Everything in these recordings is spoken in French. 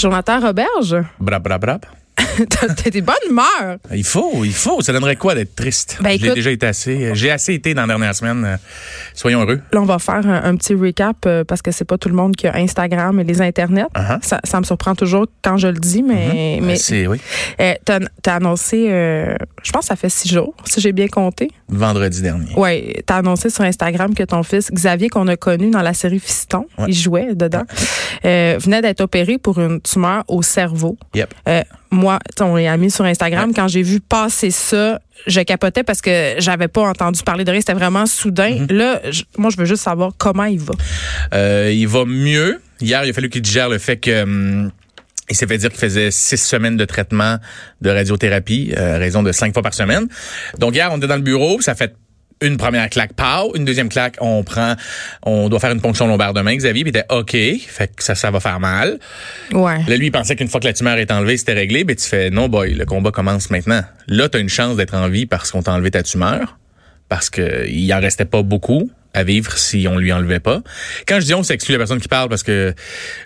Jonathan Roberge, Brap, brap, brap. T'as des bonnes humeur. Il faut, il faut. Ça donnerait quoi d'être triste? Ben, écoute- déjà été assez. J'ai assez été dans la dernière semaine. Euh, Soyons heureux. Là, on va faire un, un petit recap euh, parce que c'est pas tout le monde qui a Instagram et les internets. Uh-huh. ça, ça me surprend toujours quand je le dis, mais, mais Ben, C'est, oui. euh, t'as as annoncé, euh, je pense que ça fait six jours, si j'ai bien compté. Vendredi dernier. Ouais, t'as annoncé sur Instagram que ton fils Xavier, qu'on a connu dans la série Fiston, Ouais. il jouait dedans, euh, venait d'être opéré pour une tumeur au cerveau. Yep. Moi, on est amis sur Instagram. Quand j'ai vu passer ça, je capotais parce que j'avais pas entendu parler de rien. C'était vraiment soudain. Mm-hmm. Là, je- moi, je veux juste savoir comment il va. Euh, il va mieux. Hier, il a fallu qu'il digère le fait que. hum, il s'est fait dire qu'il faisait six semaines de traitement de radiothérapie, euh, à raison de cinq fois par semaine. Donc hier, on était dans le bureau, ça fait une première claque, pow, une deuxième claque, on prend, on doit faire une ponction lombaire demain. Xavier, puis était OK, fait que ça, ça va faire mal. Ouais. Là, lui, il pensait qu'une fois que la tumeur est enlevée, c'était réglé. Mais tu fais, non, boy, le combat commence maintenant. Là, tu as une chance d'être en vie parce qu'on t'a enlevé ta tumeur. Parce que il en restait pas beaucoup à vivre si on lui enlevait pas. Quand je dis on, c'est exclu la personne qui parle parce que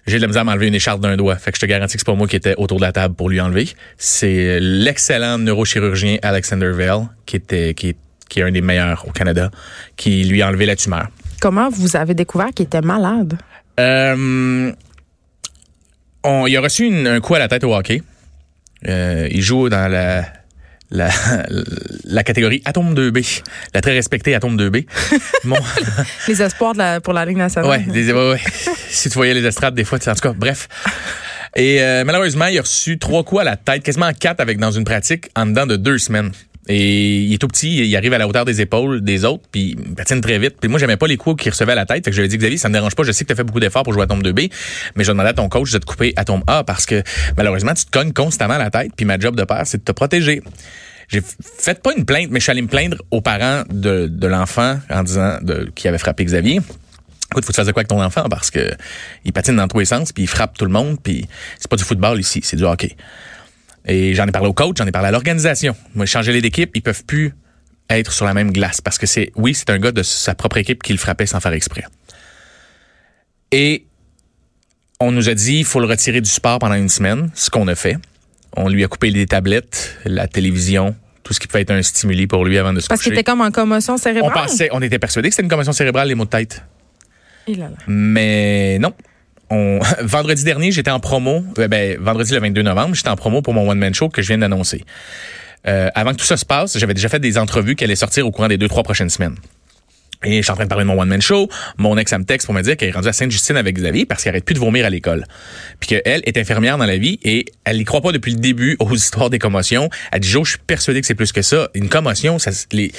j'ai de la misère à m'enlever une écharpe d'un doigt. Fait que je te garantis que c'est pas moi qui étais autour de la table pour lui enlever. C'est l'excellent neurochirurgien Alexander Vale, qui était, qui est, qui est un des meilleurs au Canada, qui lui a enlevé la tumeur. Comment vous avez découvert qu'il était malade? Euh, on, il a reçu une- un coup à la tête au hockey. Euh, il joue dans la, la, la catégorie Atome 2B, la très respectée Atome 2B. Mon, Les espoirs de la- pour la Ligue nationale. ouais, ouais, ouais. si tu voyais les estrades, des fois, tu- en tout cas, bref. Et euh, malheureusement, il a reçu trois coups à la tête, quasiment quatre avec dans une pratique en dedans de deux semaines. Et il est tout petit, il arrive à la hauteur des épaules des autres, puis il patine très vite. Puis moi, j'aimais pas les coups qu'il recevait à la tête. Fait que je lui ai dit, Xavier, ça me dérange pas, je sais que tu as fait beaucoup d'efforts pour jouer à tombe 2B, mais je demandais à ton coach de te couper à tombe A parce que malheureusement, tu te cognes constamment à la tête, puis ma job de père, c'est de te protéger. J'ai fait pas une plainte, mais je suis allé me plaindre aux parents de, de l'enfant en disant de, qui avait frappé Xavier. Écoute, faut que tu fasses de quoi avec ton enfant parce que il patine dans tous les sens, puis il frappe tout le monde, puis c'est pas du football ici, c'est du hockey. Et j'en ai parlé au coach, j'en ai parlé à l'organisation. Moi, changer les d'équipe, ils peuvent plus être sur la même glace parce que c'est, oui, c'est un gars de sa propre équipe qui le frappait sans faire exprès. Et on nous a dit, il faut le retirer du sport pendant une semaine, ce qu'on a fait. On lui a coupé les tablettes, la télévision, tout ce qui pouvait être un stimuli pour lui avant de se Parce qu'il coucher. était comme en commotion On cérébrale. pensait, on était persuadé que c'était une commotion cérébrale, les maux de tête. Et là là. Mais non. Vendredi dernier, j'étais en promo. euh, Ben, vendredi le 22 novembre, j'étais en promo pour mon one-man show que je viens d'annoncer. Euh, avant que tout ça se passe, j'avais déjà fait des entrevues qui allaient sortir au courant des deux, trois prochaines semaines. Et je suis en train de parler de mon one-man show. Mon ex, elle me texte pour me dire qu'elle est rendue à Sainte-Justine avec Xavier parce qu'elle arrête plus de vomir à l'école. Puis qu'elle est infirmière dans la vie et elle y croit pas depuis le début aux histoires des commotions. Elle dit, Joe, je suis persuadé que c'est plus que ça. Une commotion, ça, les,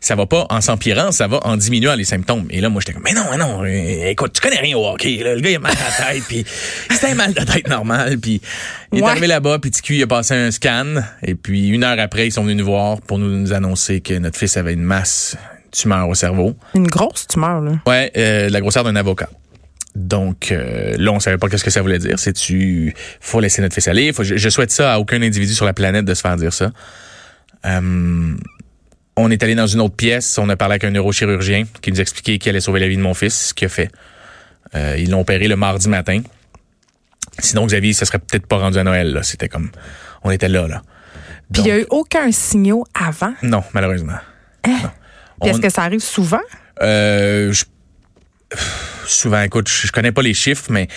ça va pas en s'empirant, ça va en diminuant les symptômes. Et là, moi, j'étais comme, mais non, mais non, euh, écoute, tu connais rien au hockey. là. Le gars, il a mal à la tête, puis c'était un mal de tête normal. Puis il est Ouais. arrivé là-bas, puis TQ, il a passé un scan. Et puis une heure après, ils sont venus nous voir pour nous, nous annoncer que notre fils avait une masse tumeur au cerveau. Une grosse tumeur, là. Ouais, euh, la grosseur d'un avocat. Donc euh, là, on savait pas qu'est-ce que ça voulait dire. C'est tu faut laisser notre fils aller? Faut, je, je souhaite ça à aucun individu sur la planète de se faire dire ça. Euh, on est allé dans une autre pièce. On a parlé avec un neurochirurgien qui nous expliquait qu'il allait sauver la vie de mon fils, ce qu'il a fait. Euh, ils l'ont opéré le mardi matin. Sinon, Xavier, ça serait peut-être pas rendu à Noël. là. C'était comme, on était là, là. Puis il n'y a eu aucun signal avant? Non, malheureusement. Puis est-ce On- que ça arrive souvent? Euh, je- souvent, écoute, je je connais pas les chiffres, mais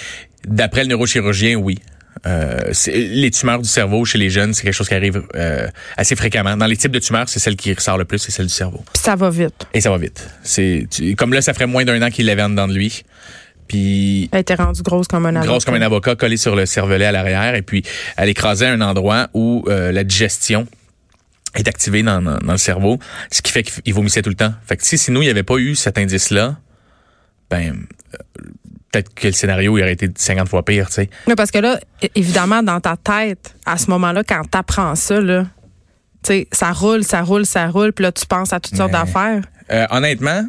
d'après le neurochirurgien, oui. Euh, les tumeurs du cerveau chez les jeunes, c'est quelque chose qui arrive euh, assez fréquemment. Dans les types de tumeurs, c'est celle qui ressort le plus, c'est celle du cerveau. Puis ça va vite. Et ça va vite. C'est comme là, ça ferait moins d'un an qu'il l'avait en dedans de lui. Puis Elle était rendue grosse comme un avocat. grosse comme un avocat, collée sur le cervelet à l'arrière, et puis elle écrasait un endroit où euh, la digestion est activée dans, dans, dans le cerveau, ce qui fait qu'il vomissait tout le temps. Fait que si sinon il n'y avait pas eu cet indice-là, ben euh, peut-être que le scénario il aurait été 50 fois pire, tu sais. Mais parce que là, évidemment, dans ta tête, à ce moment-là, quand t'apprends ça, là, tu sais, ça roule, ça roule, ça roule, puis là, tu penses à toutes sortes d'affaires. Euh, honnêtement,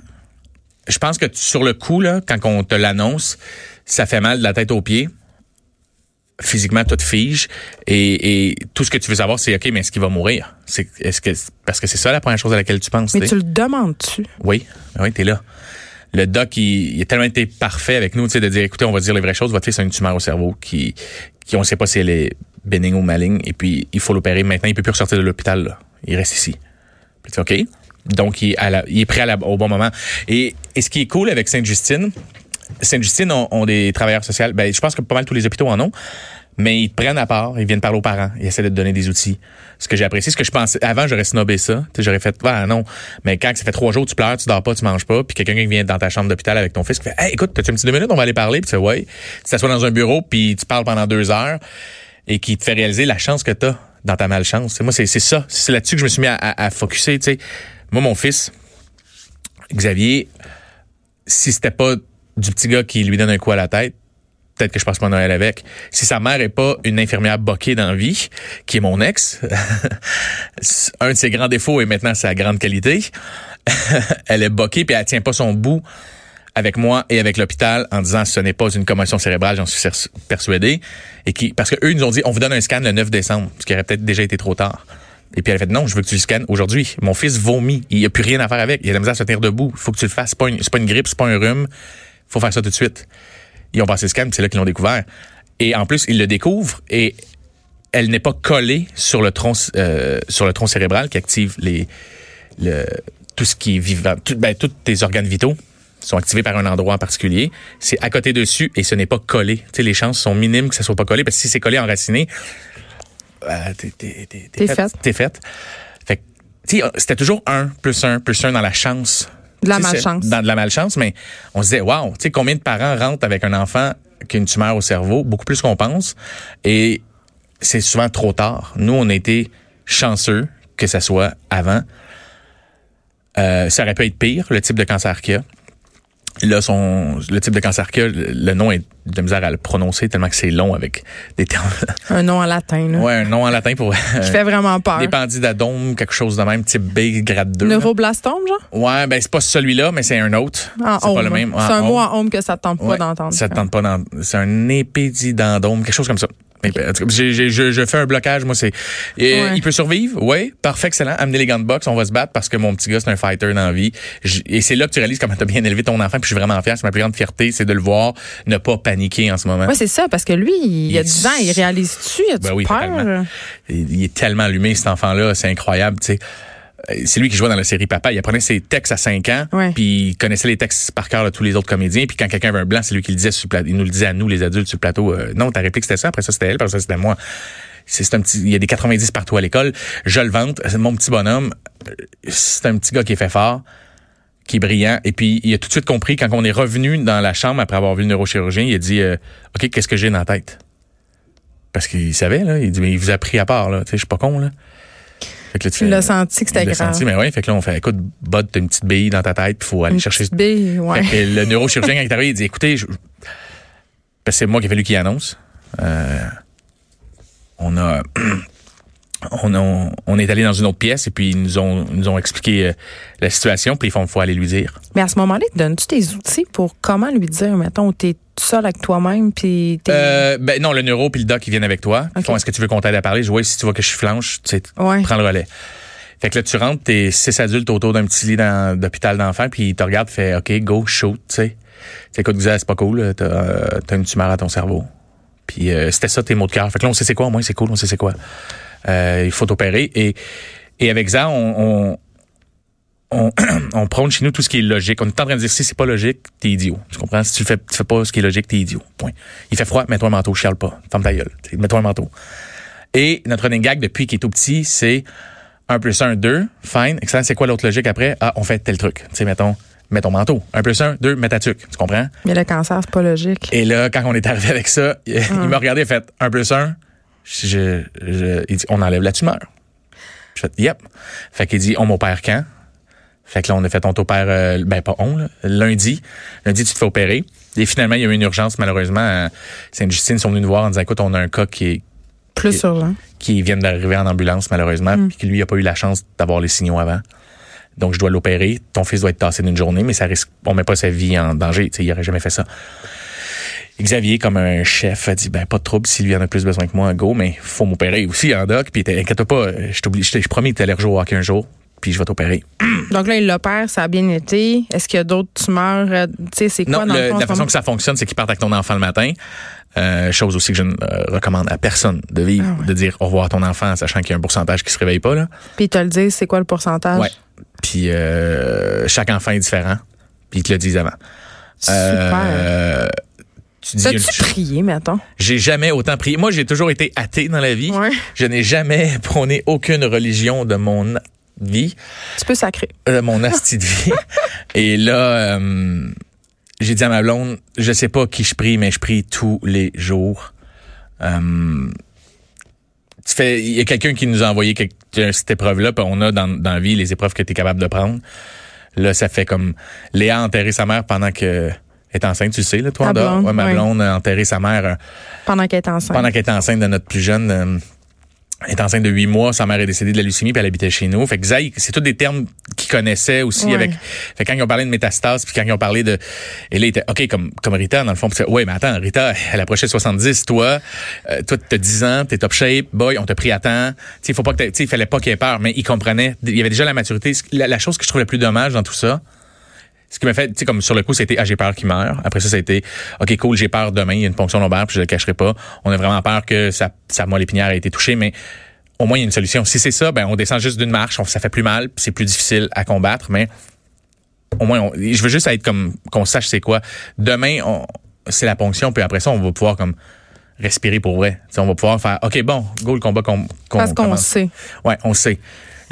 je pense que tu- sur le coup, là, quand on te l'annonce, ça fait mal de la tête aux pieds. Physiquement, tout fige. Et, et tout ce que tu veux savoir, c'est OK, mais est-ce qu'il va mourir? C'est, est-ce que, parce que c'est ça la première chose à laquelle tu penses. Mais tu tu le demandes-tu? Oui, oui, t'es là. le doc, il, il a tellement été parfait avec nous, tu sais, de dire, écoutez, on va dire les vraies choses. Votre fils a une tumeur au cerveau qui, qui on sait pas si elle est bénigne ou maligne, et puis il faut l'opérer maintenant. Il peut plus ressortir de l'hôpital. là. Il reste ici. Puis tu OK. Donc, il, est à la- il est prêt à la- au bon moment. Et, et ce qui est cool avec Sainte-Justine, Sainte-Justine ont, ont des travailleurs sociaux. Ben, je pense que pas mal tous les hôpitaux en ont. Mais ils te prennent à part, ils viennent parler aux parents, ils essaient de te donner des outils. Ce que j'ai apprécié, ce que je pensais, avant j'aurais snobé ça, j'aurais fait, ah non, mais quand ça fait trois jours, tu pleures, tu dors pas, tu manges pas, puis quelqu'un qui vient dans ta chambre d'hôpital avec ton fils, qui fait, hey, écoute, t'as-tu une petite deux minutes, on va aller parler, puis tu fais, ouais, tu t'assois dans un bureau, puis tu parles pendant deux heures, et qui te fait réaliser la chance que t'as dans ta malchance. Moi, c'est ça, c'est là-dessus que je me suis mis à, à, à focusser, tu sais. Moi, mon fils, Xavier, si c'était pas du petit gars qui lui donne un coup à la tête, peut-être que je passe mon Noël avec. Si sa mère est pas une infirmière boquée dans la vie, qui est mon ex, un de ses grands défauts et maintenant sa grande qualité, elle est boquée puis elle tient pas son bout avec moi et avec l'hôpital en disant ce n'est pas une commotion cérébrale, j'en suis persuadé. Et qui, parce que eux ils nous ont dit, on vous donne un scan le 9 décembre, ce qui aurait peut-être déjà été trop tard. Et puis elle a fait non, je veux que tu le scannes aujourd'hui. Mon fils vomit, il n'y a plus rien à faire avec, il a de à se tenir debout. Il faut que tu le fasses. C'est pas une grippe, c'est pas un rhume. Faut faire ça tout de suite. Ils ont passé le scan, puis c'est là qu'ils l'ont découvert. Et en plus, ils le découvrent et elle n'est pas collée sur le tronc euh, sur le tronc cérébral qui active les le tout ce qui est vivant, tout, ben, tous tes organes vitaux sont activés par un endroit en particulier. C'est à côté dessus et ce n'est pas collé. Tu sais, les chances sont minimes que ça soit pas collé parce que si c'est collé enraciné, euh, t'es, t'es, t'es, T'es faite. T'es faite. Fait que, tu sais, c'était toujours un plus un plus un dans la chance. De la malchance. Dans de la malchance, mais on se disait, wow, tu sais, combien de parents rentrent avec un enfant qui a une tumeur au cerveau? Beaucoup plus qu'on pense. Et c'est souvent trop tard. Nous, on a été chanceux que ça soit avant. Euh, ça aurait pu être pire, le type de cancer qu'il y a. Là, son, le type de cancer a, le, nom est de misère à le prononcer tellement que c'est long avec des termes. Un nom en latin, là. ouais, un nom en latin pour. Qui fait vraiment peur. des quelque chose de même, type B, grade 2. là. Neuroblastome, genre? Ouais, ben c'est pas celui-là, mais c'est un autre. En c'est pas le même. C'est En un mot en home que ça te tente pas Ouais, d'entendre. Ça te tente pas d'en- C'est un épididendome, quelque chose comme ça. Mais, en tout cas, j'ai- j'ai- je, je fais un blocage, moi, c'est. Ouais. Il peut survivre, oui, parfait, excellent. Amener les gants de boxe, on va se battre parce que mon petit gars, c'est un fighter dans la vie. Et c'est là que tu réalises comment t'as bien élevé ton enfant, puis je suis vraiment fier. C'est ma plus grande fierté, c'est de le voir ne pas paniquer en ce moment. Oui, c'est ça, parce que lui, il, y a Il- 10 ans, il réalise-tu? Il a-tu Ben oui, peur? Il il est tellement allumé, cet enfant-là, c'est incroyable, tu sais. Euh, C'est lui qui jouait dans la série Papa. Il apprenait ses textes à 5 ans, puis il connaissait les textes par cœur de tous les autres comédiens. Puis quand quelqu'un avait un blanc, c'est lui qui le disait sur le plateau. Il nous le disait à nous, les adultes, sur le plateau. euh, non, ta réplique c'était ça, après ça c'était elle, après ça c'était moi. C'est un petit, il y a des 90 partout à l'école. Je le vante. C'est Mon petit bonhomme, euh, c'est un petit gars qui est fait fort, qui est brillant. Et puis il a tout de suite compris quand on est revenu dans la chambre après avoir vu le neurochirurgien, il a dit, euh, ok, qu'est-ce que j'ai dans la tête? Parce qu'il savait là. Il dit, mais il vous a pris à part là. Tu sais, je suis pas con là. Fait que là, Tu l'as senti que c'était grave. senti, mais ouais, fait que là, on fait, écoute, Bud, t'as une petite bille dans ta tête, puis faut aller Une chercher. petite bille, ouais. Fait que le neurochirurgien, quand il est arrivé, il dit, écoutez, je- parce que c'est moi qui ai fallu qu'il annonce. Euh, on a, on, a- on est allé dans une autre pièce et puis ils nous ont, nous ont expliqué euh, la situation, puis ils font, faut aller lui dire. Mais à ce moment-là, donnes-tu tes outils pour comment lui dire, mettons, t'es tout seul avec toi-même, puis. Euh, ben non, le neuro puis le doc, ils viennent avec toi. Ils font, est-ce que tu veux qu'on t'aide à parler? Je vois, si tu vois que je flanche, tu sais, Ouais. prends le relais. Fait que là, tu rentres, t'es six adultes autour d'un petit lit d'hôpital d'enfants, puis ils te regardent, fait OK, go, shoot, tu sais. Tu sais, écoute, Xavier, c'est pas cool, t'as euh, t'as une tumeur à ton cerveau. Puis euh, c'était ça tes mots de cœur. Fait que là, on sait c'est quoi, au moins c'est cool, on sait c'est quoi. Euh, il faut t'opérer. Et, et avec ça, on, on, on, on prône chez nous tout ce qui est logique. On est en train de dire si c'est pas logique, t'es idiot. Tu comprends? Si tu fais, tu fais pas ce qui est logique, t'es idiot. Point. Il fait froid, mets-toi un manteau, chiale pas. Ferme ta gueule. Mets-toi un manteau. Et notre running gag depuis qu'il est tout petit, c'est 1 plus 1, 2. Fine. Excellent. C'est quoi l'autre logique après? Ah, on fait tel truc. Tu sais, mettons, mets ton manteau. 1 plus 1, 2, mets ta tuque. Tu comprends? Mais le cancer, c'est pas logique. Et là, quand on est arrivé avec ça, il, il m'a regardé et fait 1 plus 1. Je, je- il dit, on enlève la tumeur. Je fais, yep. Fait qu'il dit, on m'opère quand? Fait que là, on a fait, on t'opère, euh, ben pas on, là, lundi. Lundi, tu te fais opérer. Et finalement, il y a eu une urgence, malheureusement. Sainte-Justine, ils sont venus nous voir en disant, écoute, on a un cas qui est Plus urgent. qui vient d'arriver en ambulance, malheureusement, puis qui lui n'a pas eu la chance d'avoir les signaux avant. Donc, je dois l'opérer. Ton fils doit être tassé d'une journée, mais ça risque, on met pas sa vie en danger. Tu sais, il aurait jamais fait ça. Xavier, comme un chef, a dit, ben, pas de trouble, s'il lui en a plus besoin que moi, go, mais faut m'opérer aussi en doc. Puis, inquiète pas, je t'oublie, je t'ai- je promis que t'allais rejouer au hockey un jour. Puis je vais t'opérer. Donc là, il l'opère, ça a bien été. Est-ce qu'il y a d'autres tumeurs? euh, Tu sais, c'est quoi Non, dans le- le fond, la façon que ça fonctionne, c'est qu'ils partent avec ton enfant le matin. Euh, chose aussi que je ne euh, recommande à personne de vivre, Ah ouais. de dire au revoir à ton enfant, sachant qu'il y a un pourcentage qui se réveille pas. Là. Puis ils te le disent, c'est quoi le pourcentage? Ouais. Puis euh, chaque enfant est différent. Puis ils te le disent avant. Super. Tu dis T'as-tu prié, mettons? J'ai jamais autant prié. Moi, j'ai toujours été athée dans la vie. Ouais. Je n'ai jamais prôné aucune religion de mon vie, Tu peux sacrer. de mon asti de vie. Et là, euh, j'ai dit à ma blonde, je sais pas qui je prie, mais je prie tous les jours. Euh, tu fais, il y a quelqu'un qui nous a envoyé quelque- cette épreuve-là, puis on a dans, dans la vie les épreuves que tu es capable de prendre. Là, ça fait comme Léa a enterré sa mère pendant que est enceinte, tu le sais, là, toi, Ta blonde, Ouais, ma blonde a enterré sa mère euh, Pendant qu'elle est enceinte. pendant qu'elle était enceinte de notre plus jeune. Elle est enceinte de huit mois, sa mère est décédée de la leucémie, puis elle habitait chez nous. Fait que Zay, c'est tous des termes qu'ils connaissaient aussi Ouais. avec. Fait quand ils ont parlé de métastase, puis quand ils ont parlé de, et là, il était ok comme comme Rita dans le fond. Puis ouais, mais attends, Rita, elle approchait 70, toi, euh, toi t'as 10 ans, t'es top shape, boy, on t'a pris à temps. Tu faut pas que tu fallait pas qu'il ait peur, mais il comprenait. Il y avait déjà la maturité. La, la chose que je trouve le plus dommage dans tout ça, ce qui m'a fait, tu sais, comme sur le coup, c'était, ah, j'ai peur qu'il meure. Après ça, ça a été, OK, cool, j'ai peur demain, il y a une ponction lombaire, puis je le cacherai pas. On a vraiment peur que sa, sa moelle épinière ait été touchée, mais au moins, il y a une solution. Si c'est ça, ben, on descend juste d'une marche, on- ça fait plus mal, puis c'est plus difficile à combattre, mais au moins, on- je veux juste être comme, qu'on sache c'est quoi. Demain, on, c'est la ponction, puis après ça, on va pouvoir comme respirer pour vrai. On va pouvoir faire, OK, bon, go le combat qu'on, qu'on Parce qu'on sait. Ouais, on sait.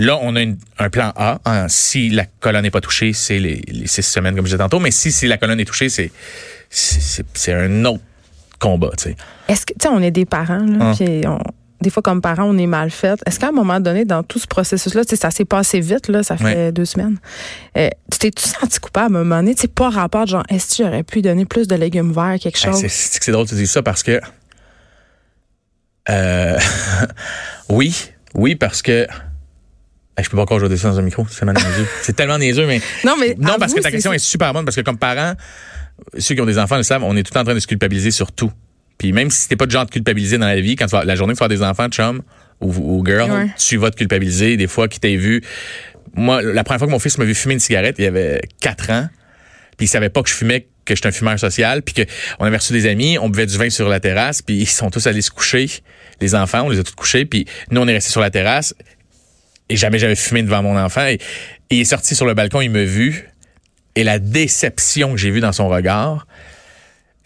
Là, on a une- un plan A. hein, si la colonne n'est pas touchée, c'est les, les six semaines, comme je disais tantôt. Mais si, si la colonne est touchée, c'est c'est- un autre combat. Tu sais. Est-ce que, tu sais, on est des parents, là, Hum. puis on- des fois, comme parents, on est mal fait. Est-ce qu'à un moment donné, dans tout ce processus-là, tu sais, ça s'est passé vite, là, ça fait deux semaines, euh, tu t'es-tu senti coupable à un moment donné? Tu sais, pas rapport de genre, est-ce que j'aurais pu donner plus de légumes verts, quelque chose? c'est- drôle que tu dis ça parce que euh, oui, oui parce que je peux pas encore jouer ça dans un micro, c'est tellement niaiseux. C'est tellement niaiseux, mais non, mais non parce que ta question est super bonne parce que comme parents, ceux qui ont des enfants le savent, on est tout le temps en train de se culpabiliser sur tout. Puis même si t'es pas de genre de culpabiliser dans la vie, quand tu vas, la journée que tu vas avoir des enfants, chum ou, ou girl, Ouais. tu vas te culpabiliser. Des fois, qui t'ait vu. Moi, la première fois que mon fils m'a vu fumer une cigarette, il avait 4 ans. Puis il savait pas que je fumais, que j'étais un fumeur social, puis que on avait reçu des amis, on buvait du vin sur la terrasse, puis ils sont tous allés se coucher. Les enfants, on les a tous couchés, puis nous on est restés sur la terrasse. Et jamais j'avais fumé devant mon enfant. Et, et il est sorti sur le balcon, il m'a vu. Et la déception que j'ai vue dans son regard,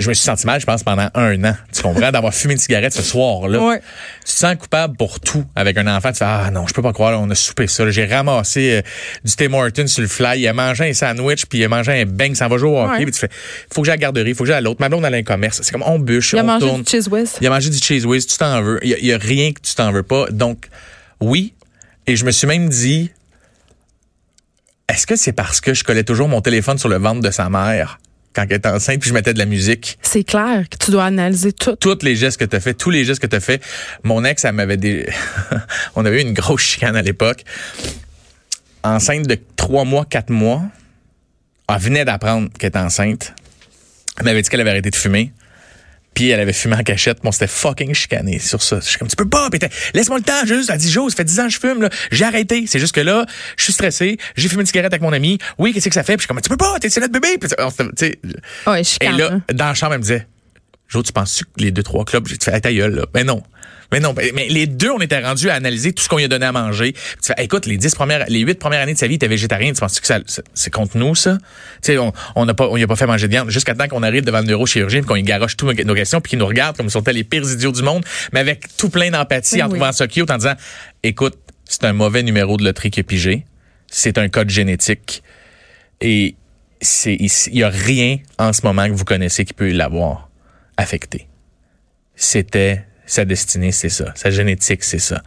je me suis senti mal, je pense, pendant un an. Tu comprends? D'avoir fumé une cigarette ce soir-là. Ouais. Tu te sens coupable pour tout avec un enfant. Tu fais, ah non, je peux pas croire, là, on a soupé ça. J'ai ramassé euh, du Tim Hortons sur le fly. Il a mangé un sandwich, puis il a mangé un bang, ça va jouer au hockey. Ouais. Puis tu fais, faut que j'aille à la garderie, faut que j'aille à l'autre. Ma blonde, elle a un commerce. C'est comme, on bûche, Il a on mangé tourne. du cheese whiz. Il a mangé du cheese whiz, tu t'en veux. Il y, a- il y a rien que tu t'en veux pas. Donc, oui. Et je me suis même dit, est-ce que c'est parce que je collais toujours mon téléphone sur le ventre de sa mère quand elle était enceinte, puis je mettais de la musique? C'est clair que tu dois analyser tout. Tous les gestes que tu as fait, tous les gestes que tu as fait. Mon ex, elle m'avait des... On avait eu une grosse chicane à l'époque. Enceinte de trois mois, quatre mois. Elle venait d'apprendre qu'elle était enceinte. Elle m'avait dit qu'elle avait arrêté de fumer. Puis elle avait fumé en cachette. Bon, c'était fucking chicané sur ça. Je suis comme, tu peux pas. Laisse-moi le temps, juste. Elle dit, Jo, ça fait 10 ans que je fume, là. J'ai arrêté. C'est juste que là, je suis stressé. J'ai fumé une cigarette avec mon ami. Oui, qu'est-ce que ça fait? Puis je suis comme, tu peux pas, t'es notre bébé. Puis, Ouais, et là, dans la chambre, elle me disait, Jo, tu penses que les deux, trois clubs, j'ai fait, ta gueule, là. Mais non. Mais non. Mais les deux, on était rendus à analyser tout ce qu'on lui a donné à manger. Puis tu fais, écoute, les dix premières, les huit premières années de sa vie, était végétarien. Tu penses que ça, c'est contre nous, ça? Tu sais, on, on n'a pas, on lui a pas fait manger de viande jusqu'à temps qu'on arrive devant le neurochirurgien puis qu'on lui garoche toutes nos questions puis qu'il nous regarde comme si on était les pires idiots du monde, mais avec tout plein d'empathie en Oui. trouvant ça cute en disant, écoute, c'est un mauvais numéro de loterie qui est pigé. C'est un code génétique. Et c'est il y a rien en ce moment que vous connaissez qui peut l'avoir affecté. C'était sa destinée, c'est ça. Sa génétique, c'est ça.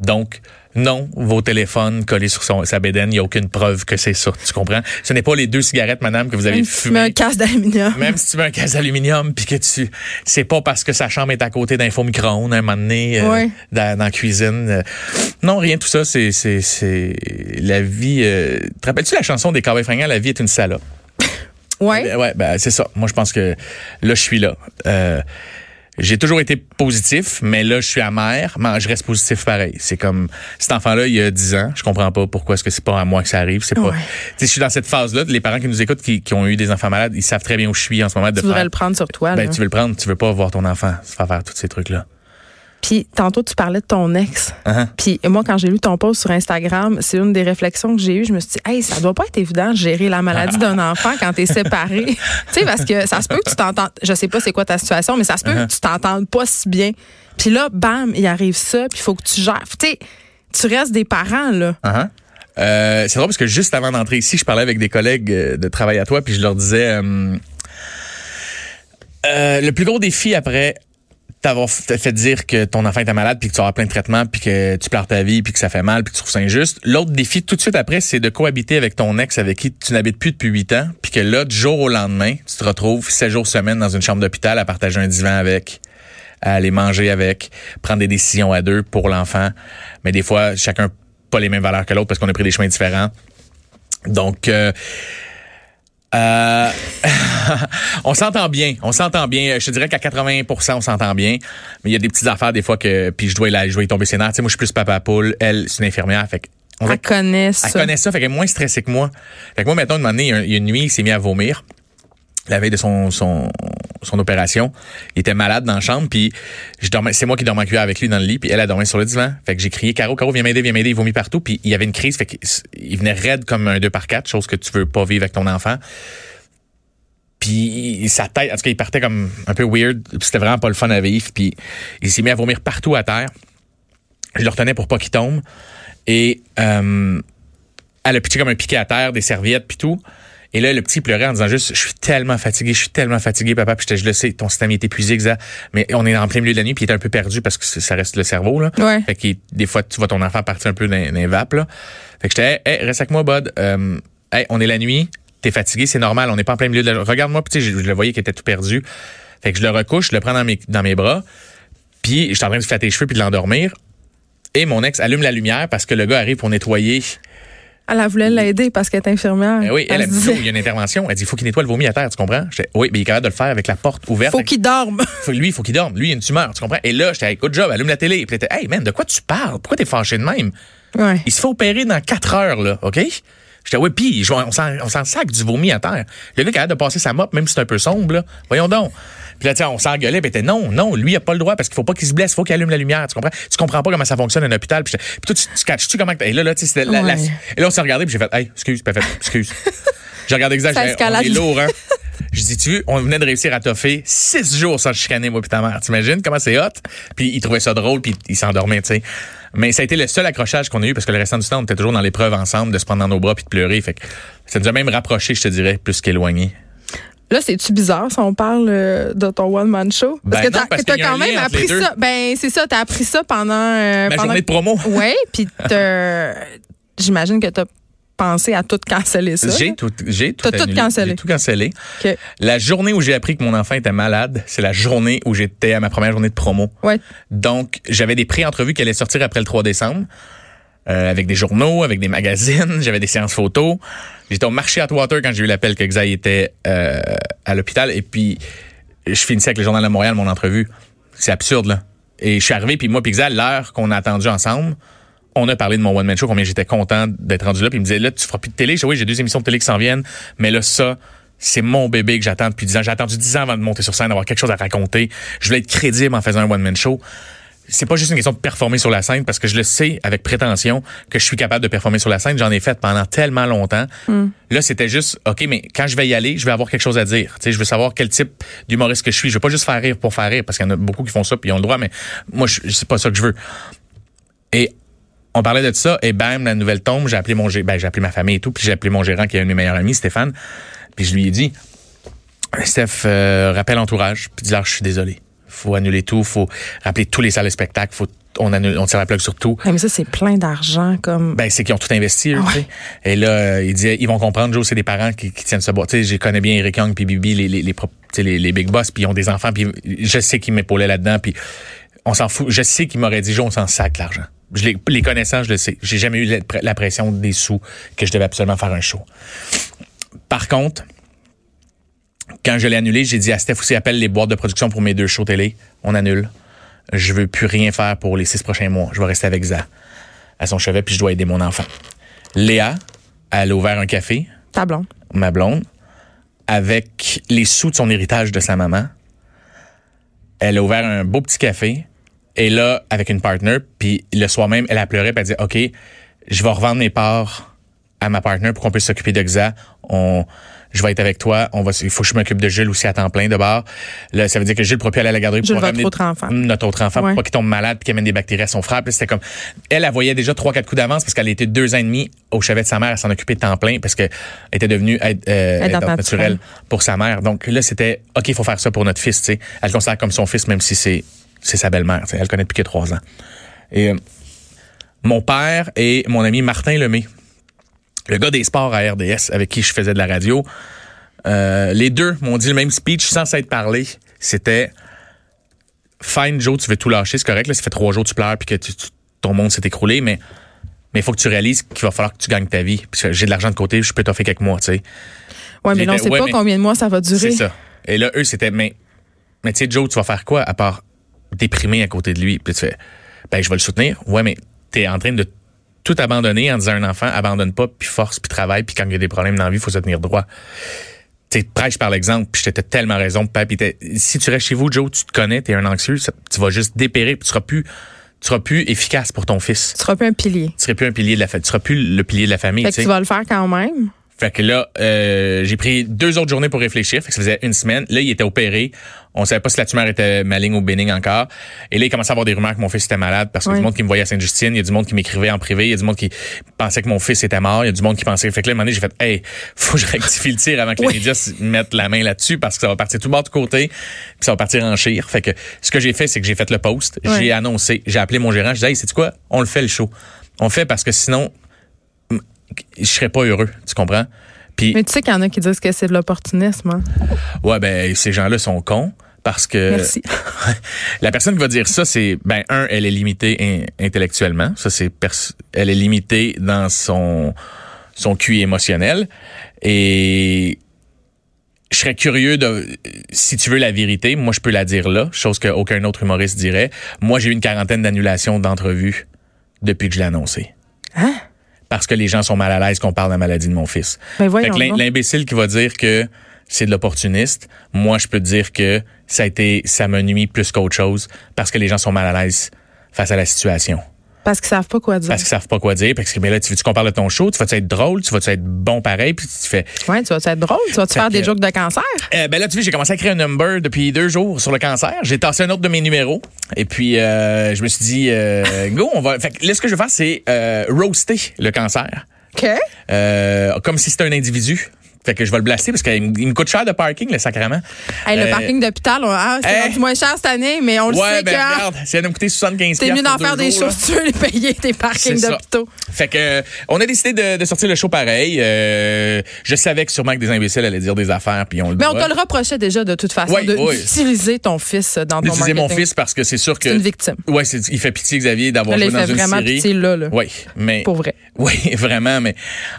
Donc, non, vos téléphones collés sur son, sa bédaine, il n'y a aucune preuve que c'est ça. Tu comprends? Ce n'est pas les deux cigarettes, madame, que vous avez Même si tu mets un casse d'aluminium. Même si tu mets un casse d'aluminium, puis que tu, c'est pas parce que sa chambre est à côté d'un faux micro-ondes, un moment donné, euh, Ouais. dans, dans la cuisine. euh. non, rien de tout ça. C'est, c'est, c'est la vie. euh, te rappelles-tu la chanson des Cowboys fringants, La vie est une salope? Ouais. Ben, ouais, ben, c'est ça. Moi, je pense que là, je suis là. Euh, j'ai toujours été positif, mais là, je suis amer, mais je reste positif pareil. C'est comme cet enfant-là, il y a 10 ans, je comprends pas pourquoi est-ce que c'est pas à moi que ça arrive. C'est pas. Ouais. Sais, je suis dans cette phase-là. Les parents qui nous écoutent, qui, qui ont eu des enfants malades, ils savent très bien où je suis en ce moment. De Tu voudrais le prendre sur toi. ben, là. tu veux le prendre, tu veux pas voir ton enfant se faire faire tous ces trucs-là. Puis tantôt, tu parlais de ton ex. Uh-huh. Puis moi, quand j'ai lu ton post sur Instagram, c'est une des réflexions que j'ai eues. Je me suis dit, hey, ça doit pas être évident de gérer la maladie d'un enfant quand t'es séparé. tu sais, parce que ça se peut que tu t'entends. Je sais pas c'est quoi ta situation, mais ça se peut Uh-huh. que tu t'entendes pas si bien. Puis là, bam, il arrive ça, puis il faut que tu gères. Tu sais, tu restes des parents, là. Uh-huh. Euh, c'est drôle parce que juste avant d'entrer ici, je parlais avec des collègues euh, de travail à toi, puis je leur disais euh, euh, le plus gros défi après t'avoir fait dire que ton enfant était malade, puis que tu auras plein de traitements, puis que tu pleures ta vie, puis que ça fait mal, puis que tu trouves ça injuste. L'autre défi, tout de suite après, c'est de cohabiter avec ton ex avec qui tu n'habites plus depuis huit ans, puis que là, du jour au lendemain, tu te retrouves sept jours semaine dans une chambre d'hôpital à partager un divan avec à aller manger avec, prendre des décisions à deux pour l'enfant. Mais des fois, chacun pas les mêmes valeurs que l'autre parce qu'on a pris des chemins différents. Donc, euh, euh, on s'entend bien, on s'entend bien. Je te dirais qu'à 80% on s'entend bien. Mais il y a des petites affaires des fois que, puis je dois y, je dois y tomber ses nerfs. Tu sais, moi, je suis plus papa poule. Elle, c'est une infirmière. Fait que on Elle connaît ça. elle connaît ça, fait qu'elle est moins stressée que moi. Fait que moi, maintenant, une il y a une nuit, il s'est mis à vomir. La veille de son, son, son opération. Il était malade dans la chambre, puis je dormais, c'est moi qui dormais en cuillère avec lui dans le lit, puis elle a dormi sur le divan. Fait que j'ai crié, Caro, Caro, viens m'aider, viens m'aider, il vomit partout, puis il y avait une crise, fait qu'il venait raide comme un 2 par 4 chose que tu veux pas vivre avec ton enfant. Puis sa tête, en tout cas, il partait comme un peu weird, c'était vraiment pas le fun à vivre, puis il s'est mis à vomir partout à terre. Je le retenais pour pas qu'il tombe. Et euh, elle a pitché comme un piquet à terre, des serviettes puis tout. Et là, le petit pleurait en disant juste, je suis tellement fatigué, je suis tellement fatigué, papa. Puis je le sais, ton système est épuisé, exact. Mais on est en plein milieu de la nuit, puis il est un peu perdu parce que ça reste le cerveau, là. Ouais. Fait que des fois, tu vois ton enfant partir un peu dans, dans les vapes, là. Fait que j'étais, hey, reste avec moi, Bud. Euh, hey, on est la nuit, t'es fatigué, c'est normal, on n'est pas en plein milieu de la... Regarde-moi, puis je, je le voyais qu'il était tout perdu. Fait que je le recouche, je le prends dans mes, dans mes bras, puis je suis en train de flatter les cheveux puis de l'endormir. Et mon ex allume la lumière parce que le gars arrive pour nettoyer Elle, elle voulait l'aider parce qu'elle est infirmière. eh oui, elle, a se dit, disait, oh, il y a une intervention. Elle dit, il faut qu'il nettoie le vomi à terre, tu comprends? J'étais, oui, mais il est capable de le faire avec la porte ouverte. faut qu'il dorme. lui, il faut qu'il dorme. Lui, il a une tumeur, tu comprends? Et là, j'étais, good job, allume la télé. Puis elle hey, man, de quoi tu parles? Pourquoi t'es fâché de même? ouais. Il se fait opérer dans quatre heures, là, OK? J'étais, ouais, pis on s'en sac du vomi à terre. Le gars est capable de passer sa mop, même si c'est un peu sombre, là. Voyons donc. Puis là, on s'engueulait, puis était, non, non, lui, il a pas le droit parce qu'il faut pas qu'il se blesse, il faut qu'il allume la lumière, tu comprends? Tu comprends pas comment ça fonctionne un hôpital. Puis, toi, tu, tu catches-tu comment que- Et là, là, tu sais, la, la-. Et là, on s'est regardé, puis j'ai fait, hey, excuse, elle fait, excuse. j'ai regardé exact, Ça j'ai fait, on est lourd, hein? Je dis, tu veux, on venait de réussir à toffer six jours sans chicaner, moi puis ta mère. T'imagines comment c'est hot? Puis il trouvait ça drôle, puis il s'endormait, tu sais. Mais ça a été le seul accrochage qu'on a eu parce que le restant du temps, on était toujours dans l'épreuve ensemble, de se prendre dans nos bras puis de pleurer. Fait que ça nous a même rapprochés, je te dirais, plus qu'éloignés. Là, c'est-tu bizarre si on parle euh, de ton one-man show? Parce Ben que t'as non, parce quand même appris ça. Ben, c'est ça, t'as appris ça pendant. euh, Ma pendant... journée de promo. Oui, puis t'as- j'imagine que t'as pensé à tout canceller ça. J'ai tout, j'ai tout, T'as tout cancellé. J'ai tout cancellé. La journée où j'ai appris que mon enfant était malade, c'est la journée où j'étais à ma première journée de promo. Ouais. Donc, j'avais des pré-entrevues qui allaient sortir après le 3 décembre. Euh, avec des journaux, avec des magazines, j'avais des séances photos. J'étais au marché à Water quand j'ai eu l'appel que Xaï était euh, à l'hôpital et puis je finissais avec le journal de Montréal mon entrevue. C'est absurde là. Et je suis arrivé puis moi puis Xaï, l'heure qu'on a attendu ensemble, on a parlé de mon one man show combien j'étais content d'être rendu là puis il me disait là tu feras plus de télé. Je dis, oui, j'ai deux émissions de télé qui s'en viennent, mais là ça c'est mon bébé que j'attends depuis 10 ans. J'ai attendu 10 ans avant de monter sur scène, d'avoir quelque chose à raconter. Je voulais être crédible en faisant un one-man show c'est pas juste une question de performer sur la scène parce que je le sais avec prétention que je suis capable de performer sur la scène. J'en ai fait pendant tellement longtemps. Là, c'était juste, OK, mais quand je vais y aller, je vais avoir quelque chose à dire. Tu sais, je veux savoir quel type d'humoriste que je suis. Je veux pas juste faire rire pour faire rire parce qu'il y en a beaucoup qui font ça puis ils ont le droit, mais moi, je, c'est pas ça que je veux. Et on parlait de ça et bam, la nouvelle tombe. J'ai appelé mon, ben, j'ai appelé ma famille et tout, puis j'ai appelé mon gérant qui est un de mes meilleurs amis, Stéphane. Puis je lui ai dit, Steph, euh, rappelle l'entourage, puis dis-leur, je suis désolé. Faut annuler tout, faut rappeler tous les salles de spectacle, faut on annule, on tire la plug sur tout. Mais ça, c'est plein d'argent comme. Ben c'est qu'ils ont tout investi, eux, Ah. Et là, euh, il dit, ils vont comprendre, Joe, c'est des parents qui, qui tiennent ce bois. Tu sais, je connais bien Eric Young puis Bibi, les les les, les, big boss, puis ils ont des enfants, puis je sais qu'ils m'épaulaient là-dedans, puis on s'en fout. Je sais qu'ils m'auraient dit, Joe, on s'en sac l'argent. Je les, les connaissant, je le sais. J'ai jamais eu la, la pression des sous que je devais absolument faire un show. Par contre, quand je l'ai annulé, j'ai dit à Steph aussi, appelle les boîtes de production pour mes deux shows télé. On annule. Je veux plus rien faire pour les six prochains mois. Je vais rester avec Za à son chevet, puis je dois aider mon enfant. Léa, elle a ouvert un café. Ta blonde. Ma blonde. Avec les sous de son héritage de sa maman. Elle a ouvert un beau petit café. Et là, avec une partner, puis le soir même, elle a pleuré, puis elle a dit, OK, je vais revendre mes parts à ma partner pour qu'on puisse s'occuper de Xa. On, je vais être avec toi. On va, il faut que je m'occupe de Jules aussi à temps plein de bord. Là, ça veut dire que Jules pourra plus aller à la garderie pour votre autre enfant. notre autre enfant Ouais. pour pas qu'il tombe malade puis qu'il amène des bactéries à son frère. Puis c'était comme, elle, elle voyait déjà trois, quatre coups d'avance parce qu'elle était deux ans et demi au chevet de sa mère à s'en occuper de temps plein parce que elle était devenue aide, euh, aidante naturelle. pour sa mère. Donc là, c'était, OK, il faut faire ça pour notre fils, tu sais. Elle le considère comme son fils même si c'est, c'est sa belle-mère, tu sais. Elle le connaît depuis que trois ans. Et, euh, mon père et mon ami Martin Lemay, le gars des sports à RDS avec qui je faisais de la radio, euh, les deux m'ont dit le même speech sans s'être parlé. C'était Fine Joe, tu veux tout lâcher, c'est correct. Là, ça fait trois jours que tu pleures puis que tu- tu- ton monde s'est écroulé, mais mais il faut que tu réalises qu'il va falloir que tu gagnes ta vie. J'ai de l'argent de côté, je peux t'offrir quelques mois, tu sais. Ouais, mais on sait ouais, pas mais- combien de mois ça va durer. C'est ça. Et là, eux, c'était mais mais tu sais, Joe, tu vas faire quoi à part déprimer à côté de lui? Puis tu fais ben je vais le soutenir. Ouais, mais t'es en train de tout abandonner en disant à un enfant, abandonne pas, puis force, puis travaille, puis quand il y a des problèmes dans la vie, il faut se tenir droit. Tu prêche par l'exemple, puis j'étais tellement raison, t'es- si tu restes chez vous, Joe, tu te connais, t'es un anxieux, ça- tu vas juste dépérir, puis tu seras plus, tu seras plus efficace pour ton fils. Tu seras plus un pilier. Tu serais plus un pilier de la famille, tu seras plus le pilier de la famille, Fait que tu vas le faire quand même. Fait que là, euh, j'ai pris deux autres journées pour réfléchir. Fait que ça faisait une semaine. Là, il était opéré. On savait pas si la tumeur était maligne ou bénigne encore. Et là, il commençait à avoir des rumeurs que mon fils était malade parce qu'il y a du monde qui me voyait à Sainte-Justine. Il y a du monde qui m'écrivait en privé. Il y a du monde qui pensait que mon fils était mort. Il y a du monde qui pensait. Fait que là, un moment donné, j'ai fait, hey, faut que je rectifie le tir avant que Oui. les médias mettent la main là-dessus parce que ça va partir tout bord de côté. Puis ça va partir en chire. Fait que ce que j'ai fait, c'est que j'ai fait le post. J'ai annoncé. J'ai appelé mon gérant. J'ai dit, hey, c'est quoi? On le fait le show. On le fait parce que sinon, je serais pas heureux. Tu comprends? Puis, Mais tu sais qu'il y en a qui disent que c'est de l'opportunisme. hein. Ouais, ben ces gens-là sont cons parce que Merci. la personne qui va dire ça, c'est ben un, elle est limitée in- intellectuellement. Ça, c'est pers- elle est limitée dans son son QI émotionnel et je serais curieux de si tu veux la vérité, moi je peux la dire là, chose qu'aucun autre humoriste dirait. Moi, j'ai eu une quarantaine d'annulations d'entrevues depuis que je l'ai annoncé. Parce que les gens sont mal à l'aise qu'on parle de la maladie de mon fils. Ben l'imbécile qui va dire que c'est de l'opportuniste, moi je peux te dire que ça a été ça me nuit plus qu'autre chose parce que les gens sont mal à l'aise face à la situation. Parce qu'ils savent pas quoi dire. Parce qu'ils savent pas quoi dire. Parce que mais là, tu veux-tu qu'on parle de ton show, tu vas-tu être drôle, tu vas-tu être bon pareil, puis tu fais. Ouais, tu vas être drôle? Tu vas-tu faire des jokes de cancer? Euh, ben là, tu vois, j'ai commencé à créer un number depuis deux jours sur le cancer. J'ai tassé un autre de mes numéros. Et puis, euh, je me suis dit, euh, go, on va. Fait que là, ce que je vais faire, c'est euh, roaster le cancer. OK. Euh, comme si c'était un individu. Fait que je vais le blaster parce qu'il me il coûte cher de parking, le sacrement. Hey, le Euh, parking d'hôpital, ah, c'est hey. moins cher cette année, mais on le Ouais, sait ben que ah, regarde, ça de me coûter 75 t'es mieux d'en faire des choses, tu veux les payer, tes parkings d'hôpitaux. Fait que euh, on a décidé de, de sortir le show pareil. Euh, je savais que sûrement que des imbéciles allaient dire des affaires puis on le Mais on te le reprochait déjà de toute façon oui. d'utiliser ton fils dans ton d'utiliser marketing. mon fils parce que c'est sûr que C'est une victime. Ouais, c'est il fait pitié Xavier d'avoir joué il dans fait une vraiment série. pitié là, là. Oui, mais Pour vrai. Oui, vraiment, mais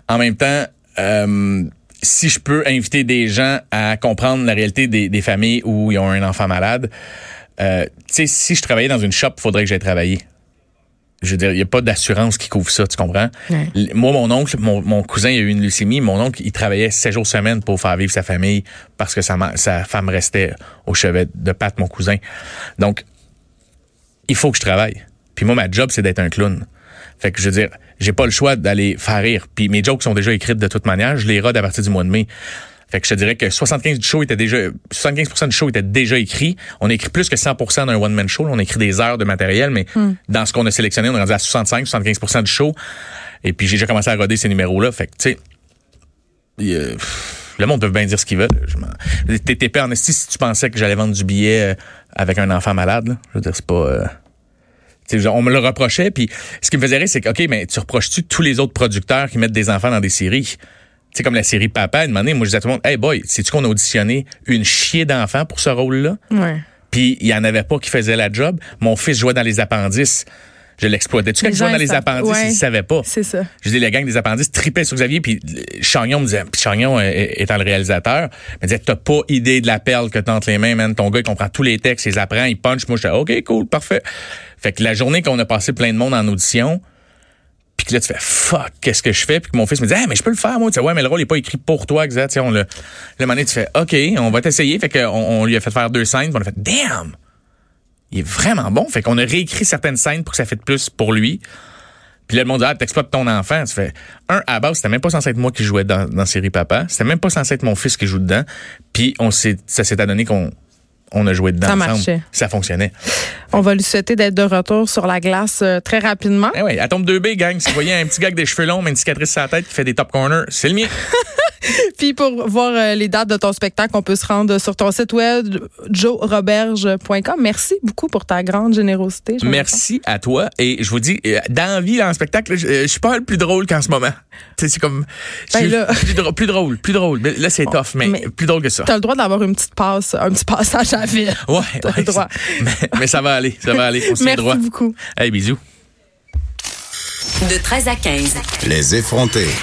en même temps, euh, si je peux inviter des gens à comprendre la réalité des, des familles où ils ont un enfant malade, euh, tu sais, si je travaillais dans une shop, faudrait que j'aille travailler. Je veux dire, il n'y a pas d'assurance qui couvre ça, tu comprends? Ouais. Moi, mon oncle, mon, mon cousin, il a eu une leucémie. Mon oncle, il travaillait sept jours semaine pour faire vivre sa famille parce que sa, femme restait au chevet de patte, mon cousin. Donc, il faut que je travaille. Puis moi, ma job, c'est d'être un clown. Fait que je veux dire, j'ai pas le choix d'aller faire rire. Puis mes jokes sont déjà écrites de toute manière. Je les rode à partir du mois de mai. Fait que je te dirais que 75 du show était déjà, 75% du show était déjà écrit. On a écrit plus que 100% d'un one-man show. On a écrit des heures de matériel, mais dans ce qu'on a sélectionné, on est rendu à 65, 75% du show. Et puis j'ai déjà commencé à roder ces numéros-là. Fait que, tu sais, le monde peut bien dire ce qu'il veut. Épais en si tu pensais que j'allais vendre du billet euh, avec un enfant malade. là. Je veux dire, c'est pas... euh, on me le reprochait, puis ce qui me faisait rire, c'est que, OK, mais tu reproches-tu tous les autres producteurs qui mettent des enfants dans des séries? Tu sais, comme la série Papa, une année, moi, je disais à tout le monde, Hey boy, sais-tu qu'on a auditionné une chier d'enfants pour ce rôle-là? Ouais. Puis il y en avait pas qui faisaient la job. Mon fils jouait dans les appendices. Je l'exploitais. Tu quand je dans les appendices, ouais. ils savaient pas. C'est ça. Je dis, la gang des appendices tripait sur Xavier, puis euh, Chagnon me disait, Chagnon euh, étant le réalisateur, me disait, t'as pas idée de la perle que t'as entre les mains, man. Ton gars, il comprend tous les textes, il les apprend, il punch. Moi, j'étais, OK, cool, parfait. Fait que la journée qu'on a passé plein de monde en audition, puis que là, tu fais, fuck, qu'est-ce que je fais? Puis que mon fils me dit, ah, mais je peux le faire, moi. Tu sais, ouais, mais le rôle n'est pas écrit pour toi, exact. Tu sais, on le, le moment donné, tu fais, OK, on va t'essayer. Fait qu'on on lui a fait faire deux scènes, puis on a fait, damn! Il est vraiment bon. Fait qu'on a réécrit certaines scènes pour que ça fait plus pour lui. Puis là, le monde dit, ah, t'exploites ton enfant. Tu fais, un, à base, c'était même pas censé être moi qui jouais dans, dans Série Papa. C'était même pas censé être mon fils qui joue dedans. Puis on s'est, ça s'est adonné qu'on on a joué dedans Ça ensemble. marchait. Ça fonctionnait. On va lui souhaiter d'être de retour sur la glace euh, très rapidement. Eh ouais, elle tombe 2B, gang. Si vous voyez un petit gars avec des cheveux longs, mais une cicatrice sur la tête qui fait des top corners, c'est le mien. Puis pour voir euh, les dates de ton spectacle, on peut se rendre sur ton site web joeroberge.com. Merci beaucoup pour ta grande générosité. Merci à toi. Et je vous dis, euh, dans la vie, là, en spectacle, je, euh, je suis pas le plus drôle qu'en ce moment. C'est comme. Ben là. plus, drôle, plus drôle, plus drôle. Là, c'est tough, mais, mais- plus drôle que ça. Tu as le droit d'avoir une petite passe, un petit passage à Ouais, T'as ouais, le droit. Mais, mais ça va aller, ça va aller. On Merci droit. beaucoup. Hey, bisous. De 13 à 15. Les effrontés.